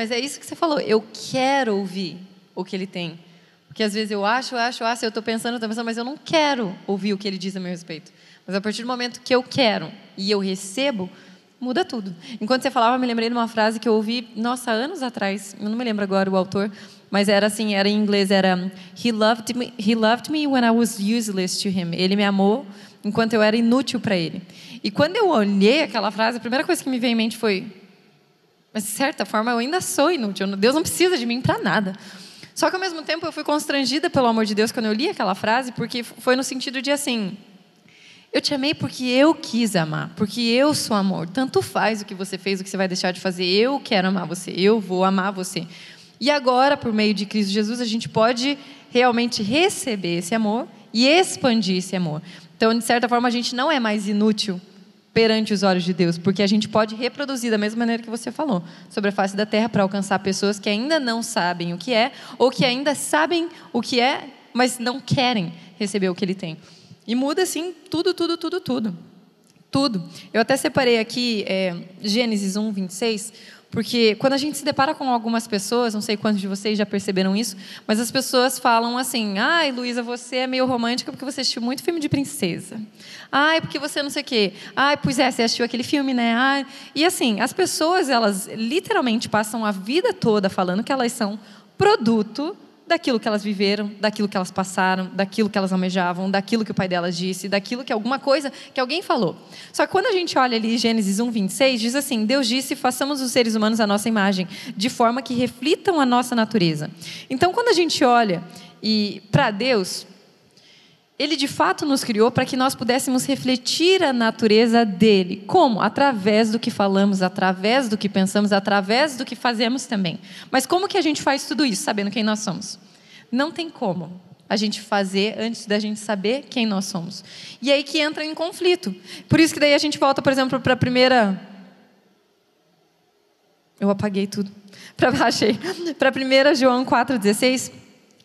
Mas é isso que você falou. Eu quero ouvir o que ele tem. Porque às vezes eu acho, acho, acho, eu estou pensando, estou pensando, mas eu não quero ouvir o que ele diz a meu respeito. Mas a partir do momento que eu quero e eu recebo, muda tudo. Enquanto você falava, eu me lembrei de uma frase que eu ouvi, nossa, anos atrás. Eu não me lembro agora o autor, mas era assim, era em inglês, era He loved me, he loved me when I was useless to him. Ele me amou enquanto eu era inútil para ele. E quando eu olhei aquela frase, a primeira coisa que me veio em mente foi: mas de certa forma eu ainda sou inútil. Deus não precisa de mim para nada. Só que ao mesmo tempo eu fui constrangida pelo amor de Deus quando eu li aquela frase, porque foi no sentido de assim: eu te amei porque eu quis amar, porque eu sou amor. Tanto faz o que você fez, o que você vai deixar de fazer. Eu quero amar você, eu vou amar você. E agora, por meio de Cristo Jesus, a gente pode realmente receber esse amor e expandir esse amor. Então, de certa forma, a gente não é mais inútil perante os olhos de Deus, porque a gente pode reproduzir da mesma maneira que você falou, sobre a face da terra para alcançar pessoas que ainda não sabem o que é, ou que ainda sabem o que é, mas não querem receber o que ele tem. E muda assim tudo, tudo, tudo, tudo. Tudo. Eu até separei aqui é, Gênesis 1, 26, porque quando a gente se depara com algumas pessoas, não sei quantos de vocês já perceberam isso, mas as pessoas falam assim: ai, Luísa, você é meio romântica porque você assistiu muito filme de princesa. Ai, porque você não sei o quê. Ai, pois é, você assistiu aquele filme, né? Ai. E assim, as pessoas, elas literalmente passam a vida toda falando que elas são produto daquilo que elas viveram, daquilo que elas passaram, daquilo que elas almejavam, daquilo que o pai delas disse, daquilo que alguma coisa que alguém falou. Só que quando a gente olha ali Gênesis 1, 26, diz assim: Deus disse: façamos os seres humanos a nossa imagem, de forma que reflitam a nossa natureza. Então, quando a gente olha e para Deus, ele de fato nos criou para que nós pudéssemos refletir a natureza dele. Como? Através do que falamos, através do que pensamos, através do que fazemos também. Mas como que a gente faz tudo isso, sabendo quem nós somos? Não tem como a gente fazer antes da gente saber quem nós somos. E aí que entra em conflito. Por isso que daí a gente volta, por exemplo, para a primeira. Eu apaguei tudo. Para achei. Para 1 João 4,16,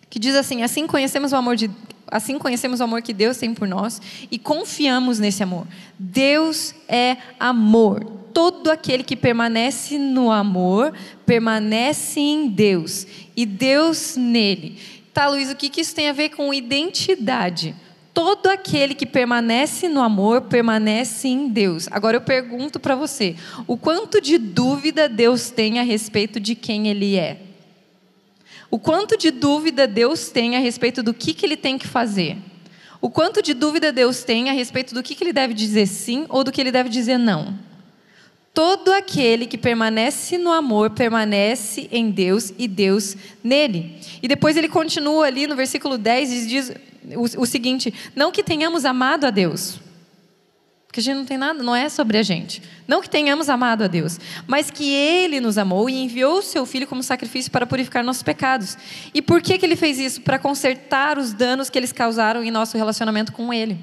que diz assim: Assim conhecemos o amor de assim conhecemos o amor que Deus tem por nós e confiamos nesse amor. Deus é amor. Todo aquele que permanece no amor permanece em Deus e Deus nele. Tá, Luiz, o que, que isso tem a ver com identidade? Todo aquele que permanece no amor permanece em Deus. Agora eu pergunto para você: o quanto de dúvida Deus tem a respeito de quem Ele é? O quanto de dúvida Deus tem a respeito do que, que ele tem que fazer. O quanto de dúvida Deus tem a respeito do que, que ele deve dizer sim ou do que ele deve dizer não. Todo aquele que permanece no amor permanece em Deus e Deus nele. E depois ele continua ali no versículo 10 e diz o, o seguinte: Não que tenhamos amado a Deus, porque a gente não tem nada, não é sobre a gente. Não que tenhamos amado a Deus, mas que Ele nos amou e enviou o Seu Filho como sacrifício para purificar nossos pecados. E por que, que Ele fez isso? Para consertar os danos que eles causaram em nosso relacionamento com Ele.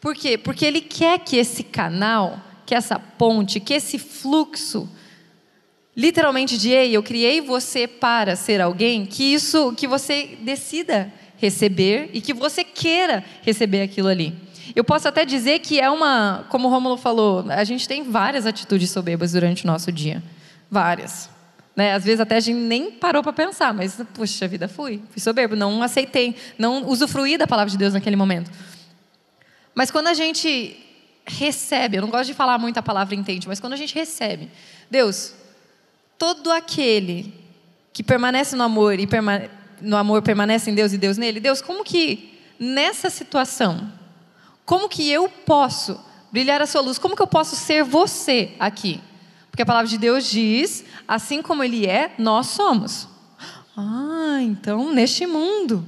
Por quê? Porque Ele quer que esse canal, que essa ponte, que esse fluxo, literalmente de Ei, eu criei você para ser alguém, que isso, que você decida receber e que você queira receber aquilo ali. Eu posso até dizer que é uma, como o Romulo falou, a gente tem várias atitudes soberbas durante o nosso dia. Várias. Né? Às vezes até a gente nem parou para pensar, mas, puxa vida, fui. Fui soberbo, não aceitei, não usufruí da palavra de Deus naquele momento. Mas quando a gente recebe, eu não gosto de falar muito a palavra entende, mas quando a gente recebe, Deus, todo aquele que permanece no amor e permane no amor permanece em Deus e Deus nele, Deus, como que nessa situação como que eu posso brilhar a sua luz? Como que eu posso ser você aqui? Porque a palavra de Deus diz: assim como Ele é, nós somos. Ah, então neste mundo.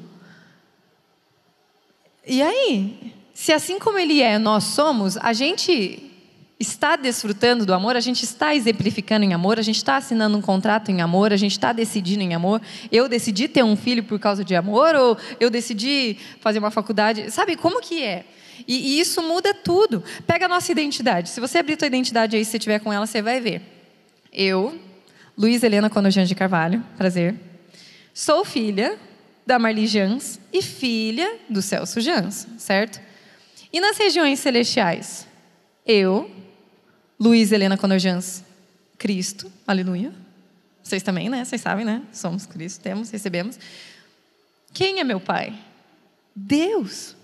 E aí? Se assim como Ele é, nós somos, a gente está desfrutando do amor, a gente está exemplificando em amor, a gente está assinando um contrato em amor, a gente está decidindo em amor. Eu decidi ter um filho por causa de amor ou eu decidi fazer uma faculdade. Sabe como que é? E, e isso muda tudo. Pega a nossa identidade. Se você abrir tua identidade aí, se você estiver com ela, você vai ver. Eu, Luiz Helena Conojans de Carvalho, prazer. Sou filha da Marli Jans e filha do Celso Jans, certo? E nas regiões celestiais? Eu, Luiz Helena Conojans, Cristo, aleluia. Vocês também, né? Vocês sabem, né? Somos Cristo, temos, recebemos. Quem é meu pai? Deus.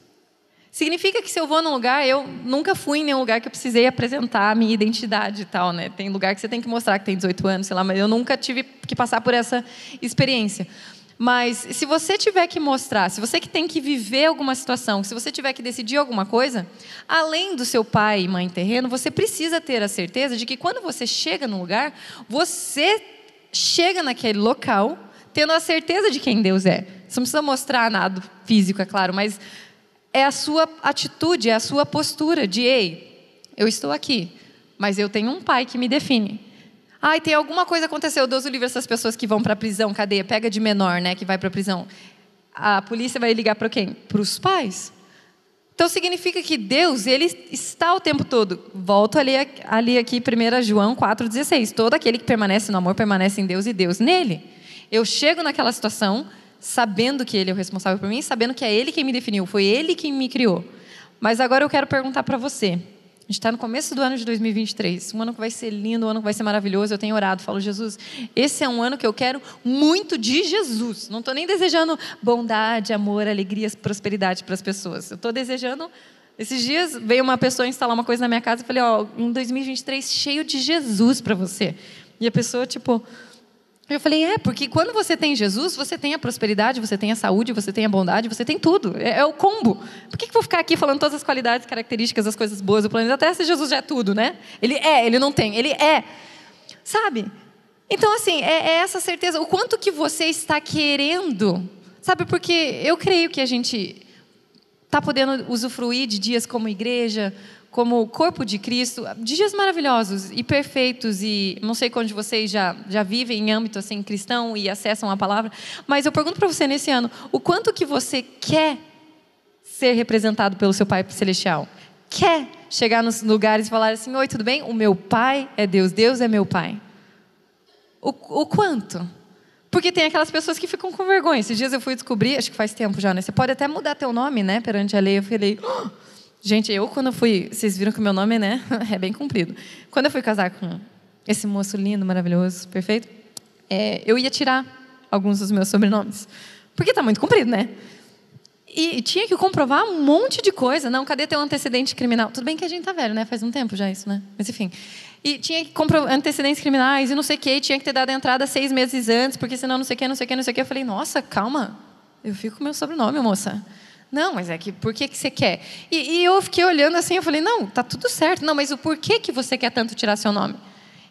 Significa que se eu vou num lugar, eu nunca fui em nenhum lugar que eu precisei apresentar a minha identidade e tal, né? Tem lugar que você tem que mostrar que tem 18 anos, sei lá, mas eu nunca tive que passar por essa experiência. Mas se você tiver que mostrar, se você que tem que viver alguma situação, se você tiver que decidir alguma coisa, além do seu pai e mãe terreno, você precisa ter a certeza de que quando você chega no lugar, você chega naquele local tendo a certeza de quem Deus é. Você não precisa mostrar nada físico, é claro, mas é a sua atitude, é a sua postura de ei, eu estou aqui, mas eu tenho um pai que me define. Ai, tem alguma coisa aconteceu, Deus o livre essas pessoas que vão para a prisão, cadeia, pega de menor, né, que vai para a prisão. A polícia vai ligar para quem? Para os pais. Então significa que Deus, ele está o tempo todo. Volto ali, ali aqui, 1 João 4,16. Todo aquele que permanece no amor permanece em Deus e Deus nele. Eu chego naquela situação sabendo que ele é o responsável por mim, sabendo que é ele quem me definiu, foi ele quem me criou. Mas agora eu quero perguntar para você. A gente está no começo do ano de 2023, um ano que vai ser lindo, um ano que vai ser maravilhoso. Eu tenho orado, falo, Jesus, esse é um ano que eu quero muito de Jesus. Não estou nem desejando bondade, amor, alegria, prosperidade para as pessoas. Eu estou desejando. Esses dias veio uma pessoa instalar uma coisa na minha casa e falei, ó, oh, um 2023 cheio de Jesus para você. E a pessoa, tipo, eu falei, é, porque quando você tem Jesus, você tem a prosperidade, você tem a saúde, você tem a bondade, você tem tudo. É, é o combo. Por que, que vou ficar aqui falando todas as qualidades, características, as coisas boas do planeta Terra se Jesus já é tudo, né? Ele é, ele não tem, ele é. Sabe? Então, assim, é, é essa certeza. O quanto que você está querendo. Sabe, porque eu creio que a gente está podendo usufruir de dias como igreja, como corpo de Cristo, dias maravilhosos e perfeitos e não sei quando vocês já já vivem em âmbito assim cristão e acessam a palavra, mas eu pergunto para você nesse ano, o quanto que você quer ser representado pelo seu Pai celestial? Quer chegar nos lugares e falar assim: "Oi, tudo bem? O meu Pai é Deus, Deus é meu Pai". O, o quanto? Porque tem aquelas pessoas que ficam com vergonha. Esses dias eu fui descobrir, acho que faz tempo já, né? Você pode até mudar teu nome, né, perante a lei. Eu falei, oh! Gente, eu quando fui, vocês viram que o meu nome, né, é bem comprido. Quando eu fui casar com esse moço lindo, maravilhoso, perfeito, é, eu ia tirar alguns dos meus sobrenomes, porque está muito comprido, né? E tinha que comprovar um monte de coisa. Não, cadê teu antecedente criminal? Tudo bem que a gente tá velho, né? Faz um tempo já isso, né? Mas enfim. E tinha que comprovar antecedentes criminais e não sei o quê. Tinha que ter dado a entrada seis meses antes, porque senão não sei o quê, não sei o quê, não sei o quê. Eu falei, nossa, calma. Eu fico com meu sobrenome, moça. Não, mas é que por que, que você quer? E, e, eu fiquei olhando assim, eu falei, não, tá tudo certo. Não, mas o porquê que você quer tanto tirar seu nome?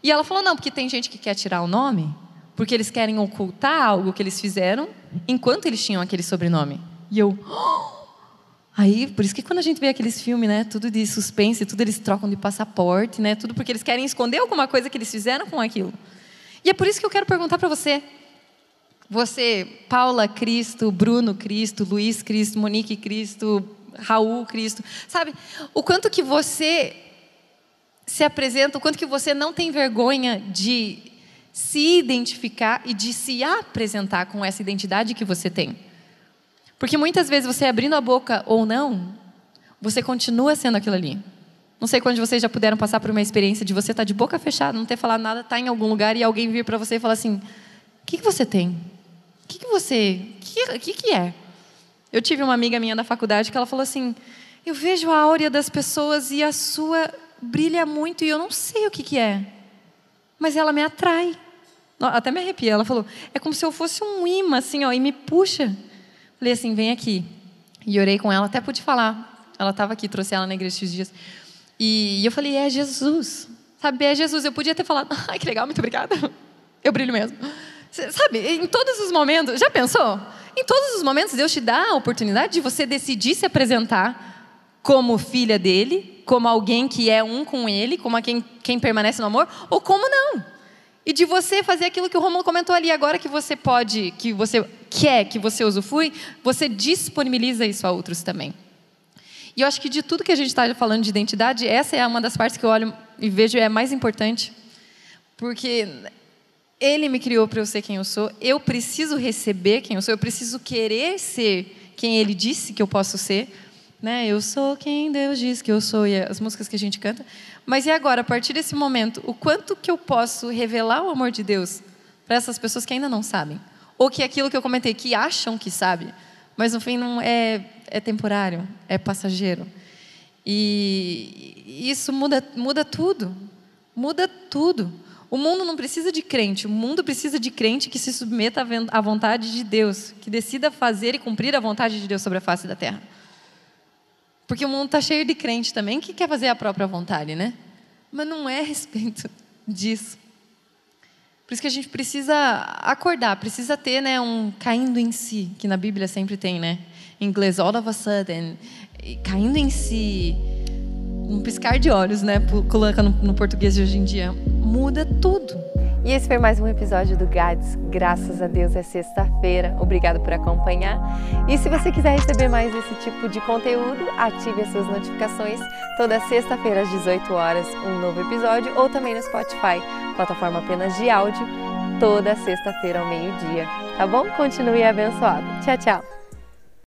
E ela falou, não, porque tem gente que quer tirar o nome porque eles querem ocultar algo que eles fizeram enquanto eles tinham aquele sobrenome. E eu. Oh! Aí, por isso que quando a gente vê aqueles filmes, né, tudo de suspense, tudo eles trocam de passaporte, né, tudo porque eles querem esconder alguma coisa que eles fizeram com aquilo. E é por isso que eu quero perguntar para você: você, Paula Cristo, Bruno Cristo, Luiz Cristo, Monique Cristo, Raul Cristo, sabe? O quanto que você se apresenta, o quanto que você não tem vergonha de se identificar e de se apresentar com essa identidade que você tem. Porque muitas vezes você abrindo a boca ou não, você continua sendo aquilo ali. Não sei quando vocês já puderam passar por uma experiência de você estar de boca fechada, não ter falado nada, estar em algum lugar e alguém vir para você e falar assim: o que, que você tem? O que, que você. O que, que é? Eu tive uma amiga minha da faculdade que ela falou assim: Eu vejo a áurea das pessoas e a sua brilha muito e eu não sei o que, que é, mas ela me atrai. Até me arrepia. Ela falou: É como se eu fosse um imã, assim, ó, e me puxa. Falei assim: Vem aqui. E orei com ela, até pude falar. Ela estava aqui, trouxe ela na igreja esses dias. E eu falei: É Jesus. Sabe, é Jesus. Eu podia ter falado: Ai, que legal, muito obrigada. Eu brilho mesmo. Sabe, em todos os momentos, já pensou? Em todos os momentos, Deus te dá a oportunidade de você decidir se apresentar como filha dele como alguém que é um com Ele, como quem, quem permanece no amor, ou como não. E de você fazer aquilo que o Romulo comentou ali, agora que você pode, que você quer, que você usufrui, você disponibiliza isso a outros também. E eu acho que de tudo que a gente está falando de identidade, essa é uma das partes que eu olho e vejo é mais importante. Porque ele me criou para eu ser quem eu sou, eu preciso receber quem eu sou, eu preciso querer ser quem ele disse que eu posso ser. Né? Eu sou quem Deus diz que eu sou, e as músicas que a gente canta. Mas e agora, a partir desse momento, o quanto que eu posso revelar o amor de Deus para essas pessoas que ainda não sabem? Ou que aquilo que eu comentei, que acham que sabe, mas no fim não é, é temporário, é passageiro. E isso muda, muda tudo. Muda tudo. O mundo não precisa de crente, o mundo precisa de crente que se submeta à vontade de Deus, que decida fazer e cumprir a vontade de Deus sobre a face da terra. Porque o mundo está cheio de crente também que quer fazer a própria vontade, né? Mas não é a respeito disso. Por isso que a gente precisa acordar, precisa ter né, um caindo em si, que na Bíblia sempre tem, né? Em inglês, all of a sudden, caindo em si, um piscar de olhos, né? Colocando no português de hoje em dia, muda tudo. E esse foi mais um episódio do GADS. Graças a Deus é sexta-feira. Obrigado por acompanhar. E se você quiser receber mais esse tipo de conteúdo, ative as suas notificações. Toda sexta-feira às 18 horas, um novo episódio, ou também no Spotify, plataforma apenas de áudio, toda sexta-feira ao meio-dia. Tá bom? Continue abençoado. Tchau, tchau.